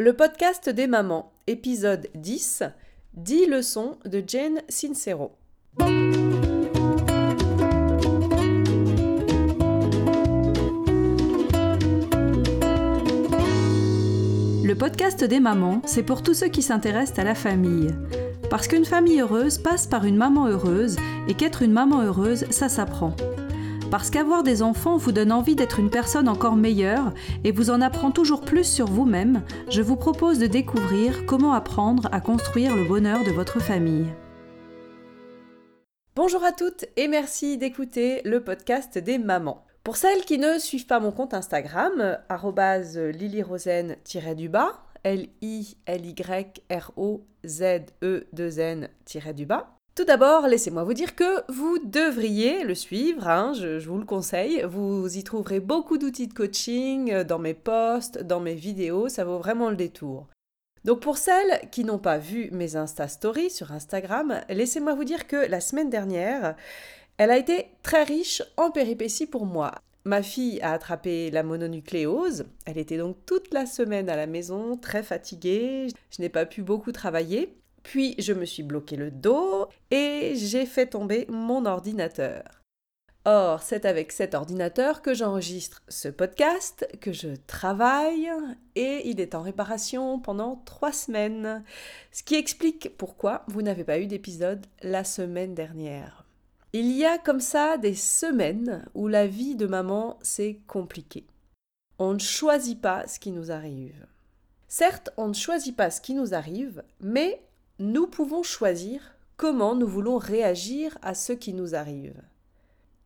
Le podcast des mamans, épisode 10, 10 leçons de Jane Sincero. Le podcast des mamans, c'est pour tous ceux qui s'intéressent à la famille. Parce qu'une famille heureuse passe par une maman heureuse et qu'être une maman heureuse, ça s'apprend. Parce qu'avoir des enfants vous donne envie d'être une personne encore meilleure et vous en apprend toujours plus sur vous-même, je vous propose de découvrir comment apprendre à construire le bonheur de votre famille. Bonjour à toutes et merci d'écouter le podcast des mamans. Pour celles qui ne suivent pas mon compte Instagram, lilyrosen-du-bas, L-I-L-Y-R-O-Z-E-2-N-du-bas. Tout d'abord, laissez-moi vous dire que vous devriez le suivre, hein, je, je, vous le conseille. Vous y trouverez beaucoup d'outils de coaching euh, dans mes posts, dans mes vidéos, ça vaut vraiment le détour. Donc pour celles qui n'ont pas vu mes Insta Stories sur Instagram, laissez-moi vous dire que la semaine dernière, elle a été très riche en péripéties pour moi. Ma fille a attrapé la mononucléose. Elle était donc toute la semaine à la maison, très fatiguée. Je n'ai pas pu beaucoup travailler. Puis je me suis bloqué le dos et j'ai fait tomber mon ordinateur. Or, c'est avec cet ordinateur que j'enregistre ce podcast, que je travaille, et il est en réparation pendant trois semaines. Ce qui explique pourquoi vous n'avez pas eu d'épisode la semaine dernière. Il y a comme ça des semaines où la vie de maman, c'est compliqué. On ne choisit pas ce qui nous arrive. Certes, on ne choisit pas ce qui nous arrive, mais nous pouvons choisir comment nous voulons réagir à ce qui nous arrive.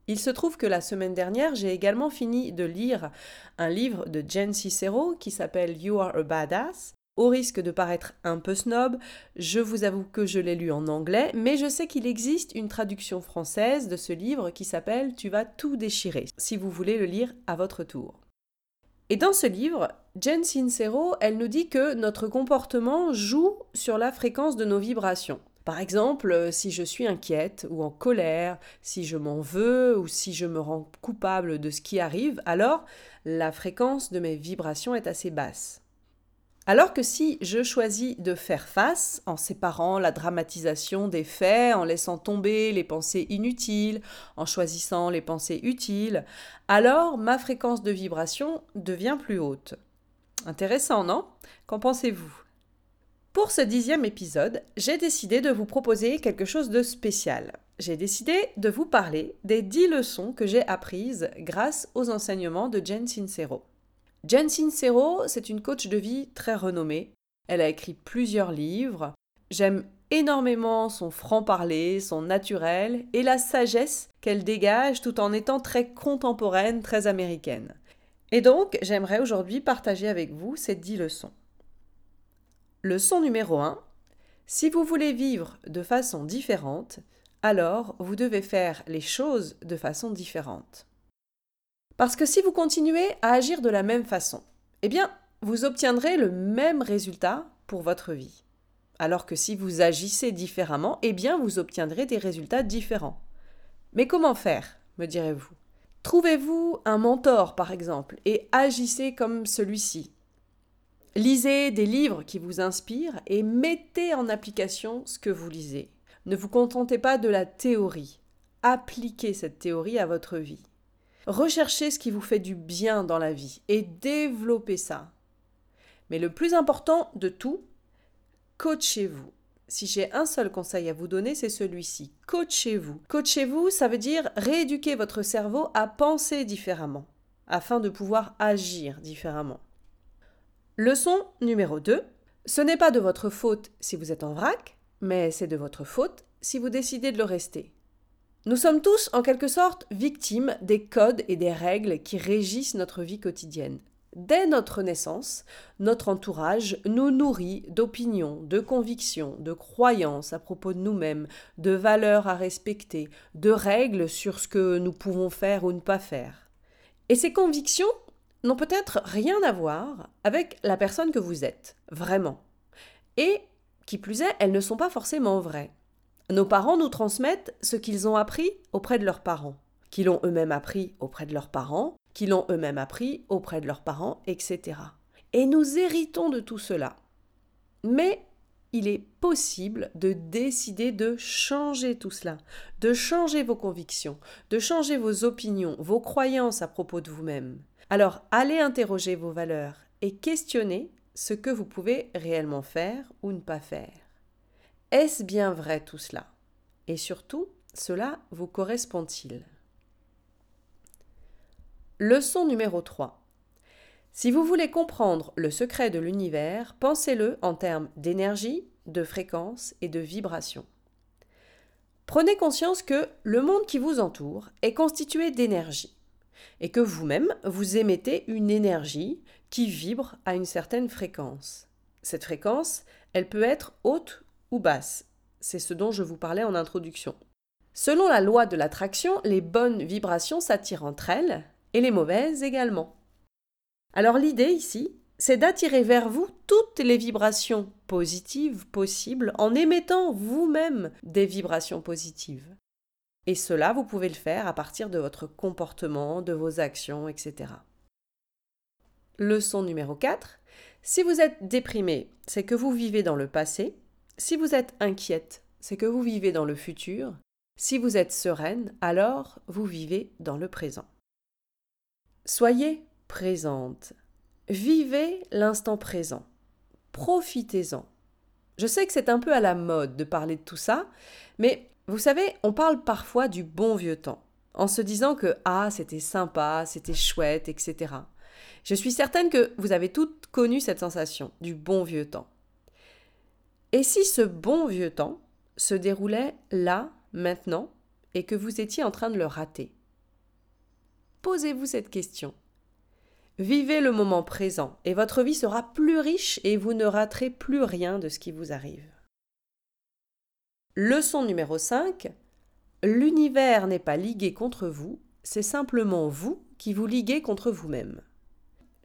Il se trouve que la semaine dernière, j'ai également fini de lire un livre de Jen Cicero qui s'appelle You Are a Badass au risque de paraître un peu snob, je vous avoue que je l'ai lu en anglais, mais je sais qu'il existe une traduction française de ce livre qui s'appelle Tu vas tout déchirer, si vous voulez le lire à votre tour. Et dans ce livre, Jen Sincero, elle nous dit que notre comportement joue sur la fréquence de nos vibrations. Par exemple, si je suis inquiète ou en colère, si je m'en veux ou si je me rends coupable de ce qui arrive, alors la fréquence de mes vibrations est assez basse. Alors que si je choisis de faire face en séparant la dramatisation des faits, en laissant tomber les pensées inutiles, en choisissant les pensées utiles, alors ma fréquence de vibration devient plus haute. Intéressant, non? Qu'en pensez-vous? Pour ce dixième épisode, j'ai décidé de vous proposer quelque chose de spécial. J'ai décidé de vous parler des dix leçons que j'ai apprises grâce aux enseignements de Jen Sincero. Jen Sincero, c'est une coach de vie très renommée. Elle a écrit plusieurs livres. J'aime énormément son franc-parler, son naturel et la sagesse qu'elle dégage tout en étant très contemporaine, très américaine. Et donc, j'aimerais aujourd'hui partager avec vous ces dix leçons. Leçon numéro 1. Si vous voulez vivre de façon différente, alors vous devez faire les choses de façon différente. Parce que si vous continuez à agir de la même façon, eh bien, vous obtiendrez le même résultat pour votre vie. Alors que si vous agissez différemment, eh bien, vous obtiendrez des résultats différents. Mais comment faire, me direz-vous? Trouvez-vous un mentor, par exemple, et agissez comme celui-ci. Lisez des livres qui vous inspirent et mettez en application ce que vous lisez. Ne vous contentez pas de la théorie. Appliquez cette théorie à votre vie. Recherchez ce qui vous fait du bien dans la vie et développez ça. Mais le plus important de tout, coachez-vous. Si j'ai un seul conseil à vous donner, c'est celui-ci. Coachez-vous. Coachez-vous, ça veut dire rééduquer votre cerveau à penser différemment, afin de pouvoir agir différemment. Leçon numéro 2. Ce n'est pas de votre faute si vous êtes en vrac, mais c'est de votre faute si vous décidez de le rester. Nous sommes tous, en quelque sorte, victimes des codes et des règles qui régissent notre vie quotidienne. Dès notre naissance, notre entourage nous nourrit d'opinions, de convictions, de croyances à propos de nous-mêmes, de valeurs à respecter, de règles sur ce que nous pouvons faire ou ne pas faire. Et ces convictions n'ont peut-être rien à voir avec la personne que vous êtes, vraiment. Et, qui plus est, elles ne sont pas forcément vraies. Nos parents nous transmettent ce qu'ils ont appris auprès de leurs parents, qu'ils ont eux-mêmes appris auprès de leurs parents, qu'ils ont eux-mêmes appris auprès de leurs parents, etc. Et nous héritons de tout cela. Mais il est possible de décider de changer tout cela, de changer vos convictions, de changer vos opinions, vos croyances à propos de vous-même. Alors allez interroger vos valeurs et questionnez ce que vous pouvez réellement faire ou ne pas faire. Est-ce bien vrai tout cela? Et surtout, cela vous correspond-il? Leçon numéro 3. Si vous voulez comprendre le secret de l'univers, pensez-le en termes d'énergie, de fréquence et de vibration. Prenez conscience que le monde qui vous entoure est constitué d'énergie et que vous-même, vous émettez une énergie qui vibre à une certaine fréquence. Cette fréquence, elle peut être haute ou basse. C'est ce dont je vous parlais en introduction. Selon la loi de l'attraction, les bonnes vibrations s'attirent entre elles et les mauvaises également. Alors l'idée ici, c'est d'attirer vers vous toutes les vibrations positives possibles en émettant vous-même des vibrations positives. Et cela, vous pouvez le faire à partir de votre comportement, de vos actions, etc. Leçon numéro 4. Si vous êtes déprimé, c'est que vous vivez dans le passé. Si vous êtes inquiète, c'est que vous vivez dans le futur. Si vous êtes sereine, alors vous vivez dans le présent. Soyez présente. Vivez l'instant présent. Profitez-en. Je sais que c'est un peu à la mode de parler de tout ça, mais vous savez, on parle parfois du bon vieux temps, en se disant que ah, c'était sympa, c'était chouette, etc. Je suis certaine que vous avez toutes connu cette sensation du bon vieux temps. Et si ce bon vieux temps se déroulait là, maintenant, et que vous étiez en train de le rater? Posez-vous cette question. Vivez le moment présent et votre vie sera plus riche et vous ne raterez plus rien de ce qui vous arrive. Leçon numéro 5. L'univers n'est pas ligué contre vous, c'est simplement vous qui vous liguez contre vous-même.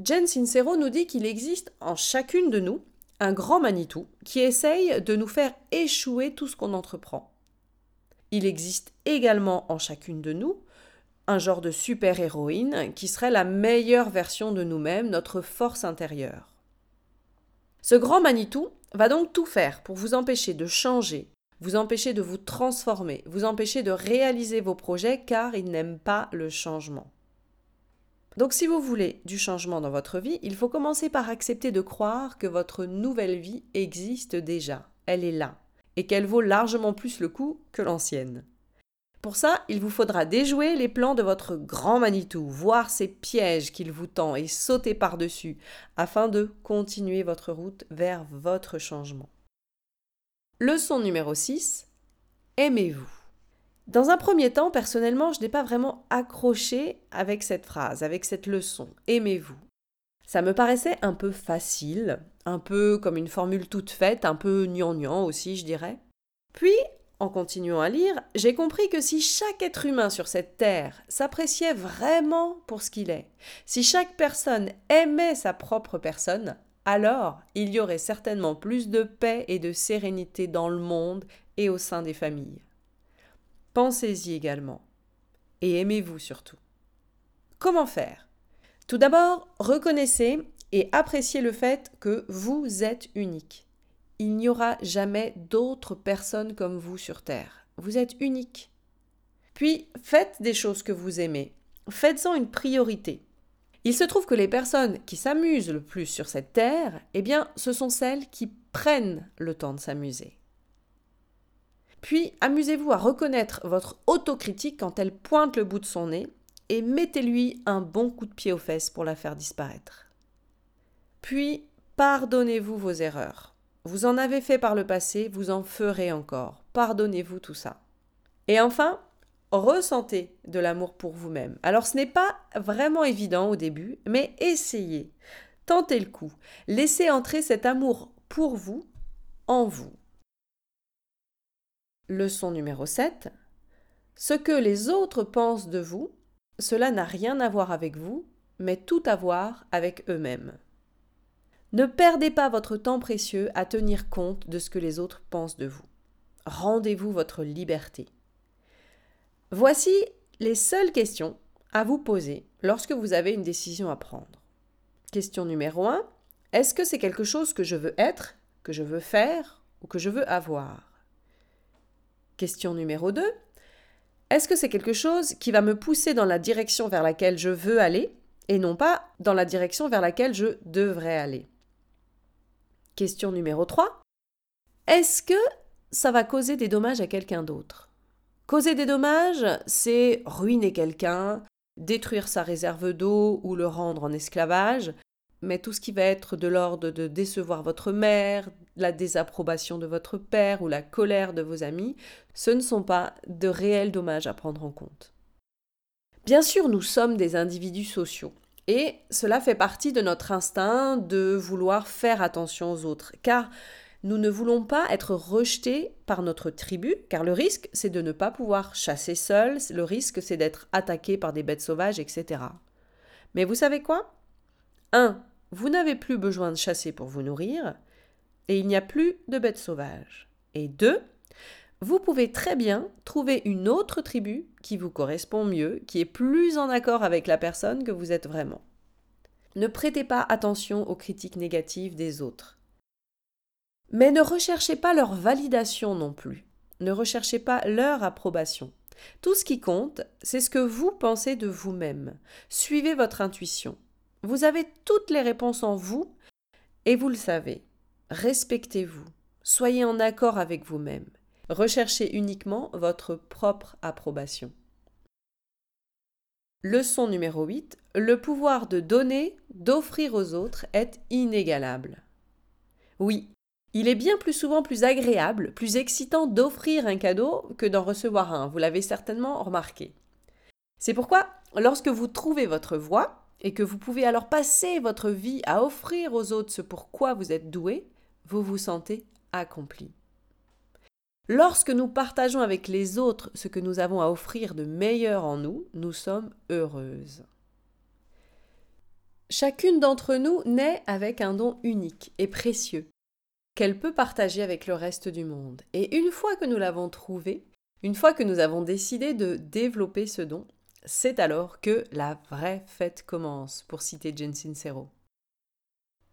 Jen Sincero nous dit qu'il existe en chacune de nous un grand Manitou qui essaye de nous faire échouer tout ce qu'on entreprend. Il existe également en chacune de nous un genre de super-héroïne qui serait la meilleure version de nous-mêmes, notre force intérieure. Ce grand Manitou va donc tout faire pour vous empêcher de changer, vous empêcher de vous transformer, vous empêcher de réaliser vos projets car il n'aime pas le changement. Donc si vous voulez du changement dans votre vie, il faut commencer par accepter de croire que votre nouvelle vie existe déjà, elle est là, et qu'elle vaut largement plus le coup que l'ancienne. Pour ça, il vous faudra déjouer les plans de votre grand Manitou, voir ces pièges qu'il vous tend et sauter par-dessus, afin de continuer votre route vers votre changement. Leçon numéro 6. Aimez-vous. Dans un premier temps, personnellement, je n'ai pas vraiment accroché avec cette phrase, avec cette leçon. Aimez-vous. Ça me paraissait un peu facile, un peu comme une formule toute faite, un peu gnangnan aussi, je dirais. Puis, en continuant à lire, j'ai compris que si chaque être humain sur cette terre s'appréciait vraiment pour ce qu'il est, si chaque personne aimait sa propre personne, alors il y aurait certainement plus de paix et de sérénité dans le monde et au sein des familles. Pensez-y également. Et aimez-vous surtout. Comment faire? Tout d'abord, reconnaissez et appréciez le fait que vous êtes unique. Il n'y aura jamais d'autres personnes comme vous sur Terre. Vous êtes unique. Puis, faites des choses que vous aimez. Faites-en une priorité. Il se trouve que les personnes qui s'amusent le plus sur cette terre, eh bien, ce sont celles qui prennent le temps de s'amuser. Puis, amusez-vous à reconnaître votre autocritique quand elle pointe le bout de son nez et mettez-lui un bon coup de pied aux fesses pour la faire disparaître. Puis, pardonnez-vous vos erreurs. Vous en avez fait par le passé, vous en ferez encore. Pardonnez-vous tout ça. Et enfin, ressentez de l'amour pour vous-même. Alors ce n'est pas vraiment évident au début, mais essayez. Tentez le coup. Laissez entrer cet amour pour vous en vous. Leçon numéro 7. Ce que les autres pensent de vous, cela n'a rien à voir avec vous, mais tout à voir avec eux-mêmes. Ne perdez pas votre temps précieux à tenir compte de ce que les autres pensent de vous. Rendez-vous votre liberté. Voici les seules questions à vous poser lorsque vous avez une décision à prendre. Question numéro 1. Est-ce que c'est quelque chose que je veux être, que je veux faire ou que je veux avoir? Question numéro 2. Est-ce que c'est quelque chose qui va me pousser dans la direction vers laquelle je veux aller et non pas dans la direction vers laquelle je devrais aller? Question numéro 3. Est-ce que ça va causer des dommages à quelqu'un d'autre? Causer des dommages, c'est ruiner quelqu'un, détruire sa réserve d'eau ou le rendre en esclavage, mais tout ce qui va être de l'ordre de décevoir votre mère, la désapprobation de votre père ou la colère de vos amis, ce ne sont pas de réels dommages à prendre en compte. Bien sûr, nous sommes des individus sociaux, et cela fait partie de notre instinct de vouloir faire attention aux autres, car nous ne voulons pas être rejetés par notre tribu, car le risque, c'est de ne pas pouvoir chasser seul, le risque, c'est d'être attaqué par des bêtes sauvages, etc. Mais vous savez quoi? 1. Vous n'avez plus besoin de chasser pour vous nourrir, et il n'y a plus de bêtes sauvages. Et 2. Vous pouvez très bien trouver une autre tribu qui vous correspond mieux, qui est plus en accord avec la personne que vous êtes vraiment. Ne prêtez pas attention aux critiques négatives des autres. Mais ne recherchez pas leur validation non plus. Ne recherchez pas leur approbation. Tout ce qui compte, c'est ce que vous pensez de vous-même. Suivez votre intuition. Vous avez toutes les réponses en vous et vous le savez. Respectez-vous. Soyez en accord avec vous-même. Recherchez uniquement votre propre approbation. Leçon numéro 8. Le pouvoir de donner, d'offrir aux autres est inégalable. Oui, il est bien plus souvent plus agréable, plus excitant d'offrir un cadeau que d'en recevoir un, vous l'avez certainement remarqué. C'est pourquoi, lorsque vous trouvez votre voie, et que vous pouvez alors passer votre vie à offrir aux autres ce pour quoi vous êtes doué, vous vous sentez accompli. Lorsque nous partageons avec les autres ce que nous avons à offrir de meilleur en nous, nous sommes heureuses. Chacune d'entre nous naît avec un don unique et précieux qu'elle peut partager avec le reste du monde. Et une fois que nous l'avons trouvé, une fois que nous avons décidé de développer ce don, c'est alors que la vraie fête commence, pour citer Jen Sincero.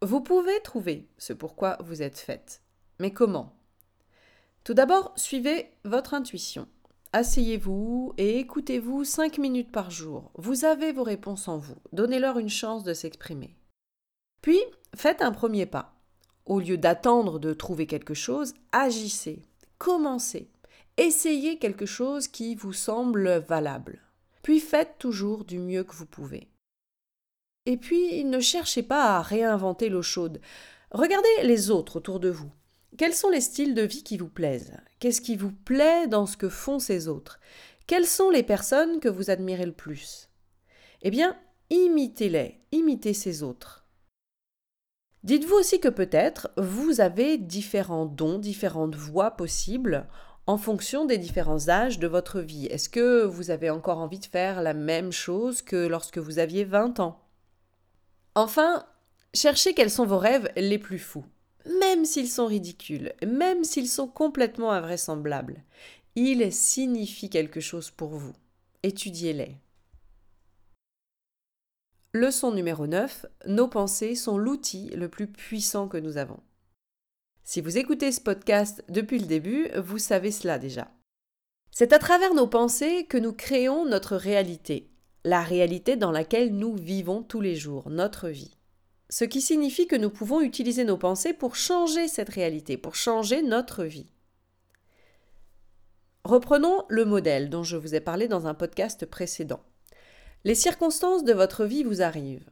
Vous pouvez trouver ce pourquoi vous êtes faite. Mais comment? Tout d'abord, suivez votre intuition. Asseyez-vous et écoutez-vous cinq minutes par jour. Vous avez vos réponses en vous. Donnez-leur une chance de s'exprimer. Puis, faites un premier pas. Au lieu d'attendre de trouver quelque chose, agissez, commencez, essayez quelque chose qui vous semble valable. Puis faites toujours du mieux que vous pouvez. Et puis ne cherchez pas à réinventer l'eau chaude. Regardez les autres autour de vous. Quels sont les styles de vie qui vous plaisent? Qu'est-ce qui vous plaît dans ce que font ces autres? Quelles sont les personnes que vous admirez le plus? Eh bien, imitez-les, imitez ces autres. Dites-vous aussi que peut-être vous avez différents dons, différentes voies possibles en fonction des différents âges de votre vie. Est-ce que vous avez encore envie de faire la même chose que lorsque vous aviez 20 ans? Enfin, cherchez quels sont vos rêves les plus fous. Même s'ils sont ridicules, même s'ils sont complètement invraisemblables, ils signifient quelque chose pour vous. Étudiez-les. Leçon numéro 9. Nos pensées sont l'outil le plus puissant que nous avons. Si vous écoutez ce podcast depuis le début, vous savez cela déjà. C'est à travers nos pensées que nous créons notre réalité, la réalité dans laquelle nous vivons tous les jours, notre vie. Ce qui signifie que nous pouvons utiliser nos pensées pour changer cette réalité, pour changer notre vie. Reprenons le modèle dont je vous ai parlé dans un podcast précédent. Les circonstances de votre vie vous arrivent.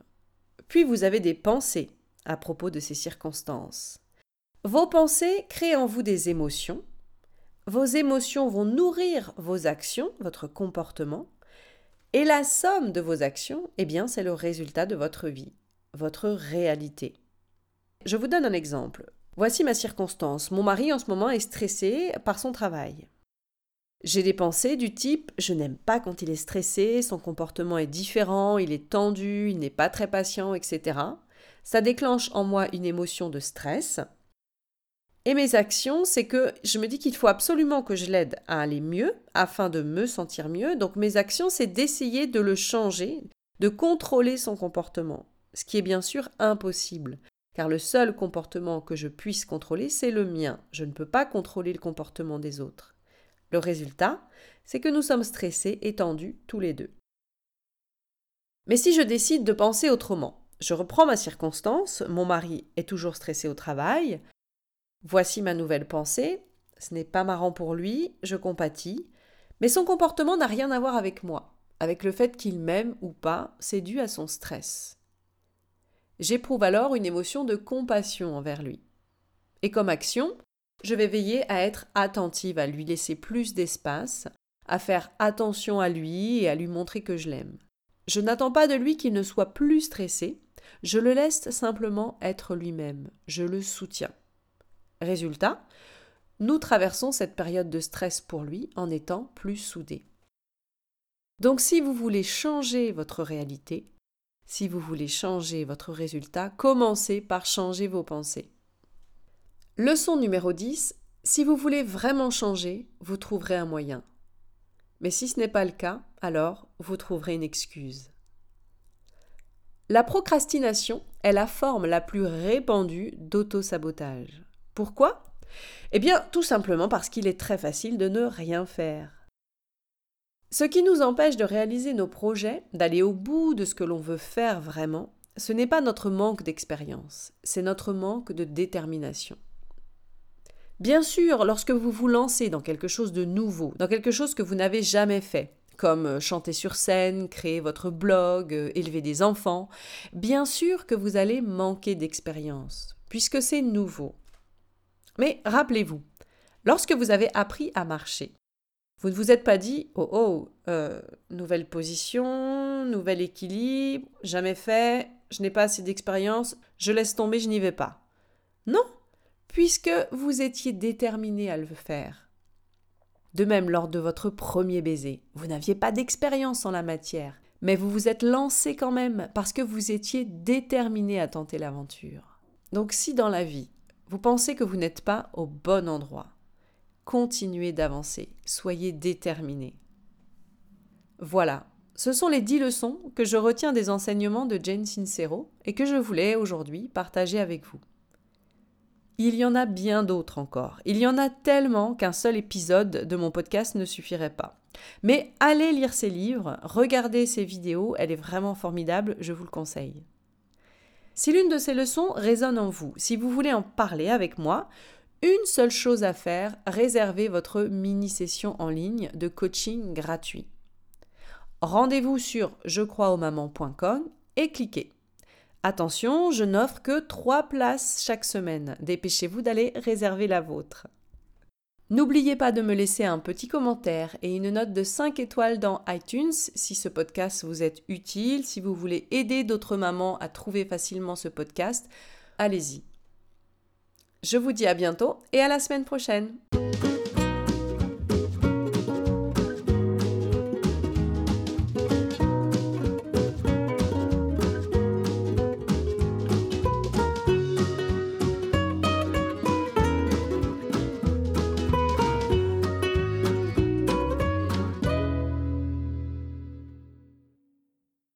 Puis vous avez des pensées à propos de ces circonstances. Vos pensées créent en vous des émotions. Vos émotions vont nourrir vos actions, votre comportement. Et la somme de vos actions, eh bien, c'est le résultat de votre vie, votre réalité. Je vous donne un exemple. Voici ma circonstance. Mon mari en ce moment est stressé par son travail. J'ai des pensées du type je n'aime pas quand il est stressé, son comportement est différent, il est tendu, il n'est pas très patient, etc. Ça déclenche en moi une émotion de stress. Et mes actions, c'est que je me dis qu'il faut absolument que je l'aide à aller mieux afin de me sentir mieux. Donc mes actions, c'est d'essayer de le changer, de contrôler son comportement, ce qui est bien sûr impossible. car le seul comportement que je puisse contrôler, c'est le mien. Je ne peux pas contrôler le comportement des autres. Le résultat, c'est que nous sommes stressés et tendus tous les deux. Mais si je décide de penser autrement, je reprends ma circonstance, mon mari est toujours stressé au travail, voici ma nouvelle pensée, ce n'est pas marrant pour lui, je compatis, mais son comportement n'a rien à voir avec moi, avec le fait qu'il m'aime ou pas, c'est dû à son stress. J'éprouve alors une émotion de compassion envers lui. Et comme action, je vais veiller à être attentive, à lui laisser plus d'espace, à faire attention à lui et à lui montrer que je l'aime. Je n'attends pas de lui qu'il ne soit plus stressé, je le laisse simplement être lui-même, je le soutiens. Résultat, nous traversons cette période de stress pour lui en étant plus soudés. Donc si vous voulez changer votre réalité, si vous voulez changer votre résultat, commencez par changer vos pensées. Leçon numéro 10. Si vous voulez vraiment changer, vous trouverez un moyen. Mais si ce n'est pas le cas, alors vous trouverez une excuse. La procrastination est la forme la plus répandue d'auto-sabotage. Pourquoi? Eh bien, tout simplement parce qu'il est très facile de ne rien faire. Ce qui nous empêche de réaliser nos projets, d'aller au bout de ce que l'on veut faire vraiment, ce n'est pas notre manque d'expérience, c'est notre manque de détermination. Bien sûr, lorsque vous vous lancez dans quelque chose de nouveau, dans quelque chose que vous n'avez jamais fait, comme euh, chanter sur scène, créer votre blog, euh, élever des enfants, bien sûr que vous allez manquer d'expérience, puisque c'est nouveau. Mais rappelez-vous, lorsque vous avez appris à marcher, vous ne vous êtes pas dit oh oh, euh, nouvelle position, nouvel équilibre, jamais fait, je n'ai pas assez d'expérience, je laisse tomber, je n'y vais pas. Non, puisque vous étiez déterminé à le faire. De même, lors de votre premier baiser, vous n'aviez pas d'expérience en la matière, mais vous vous êtes lancé quand même parce que vous étiez déterminé à tenter l'aventure. Donc si dans la vie, vous pensez que vous n'êtes pas au bon endroit, continuez d'avancer, soyez déterminés. Voilà, ce sont les dix leçons que je retiens des enseignements de Jane Sincero et que je voulais aujourd'hui partager avec vous. Il y en a bien d'autres encore. Il y en a tellement qu'un seul épisode de mon podcast ne suffirait pas. Mais allez lire ces livres, regardez ces vidéos, elle est vraiment formidable, je vous le conseille. Si l'une de ces leçons résonne en vous, si vous voulez en parler avec moi, une seule chose à faire, réservez votre mini-session en ligne de coaching gratuit. Rendez-vous sur jecroisausmamans.com et cliquez. Attention, je n'offre que 3 places chaque semaine. Dépêchez-vous d'aller réserver la vôtre. N'oubliez pas de me laisser un petit commentaire et une note de 5 étoiles dans iTunes si ce podcast vous est utile, si vous voulez aider d'autres mamans à trouver facilement ce podcast. Allez-y. Je vous dis à bientôt et à la semaine prochaine.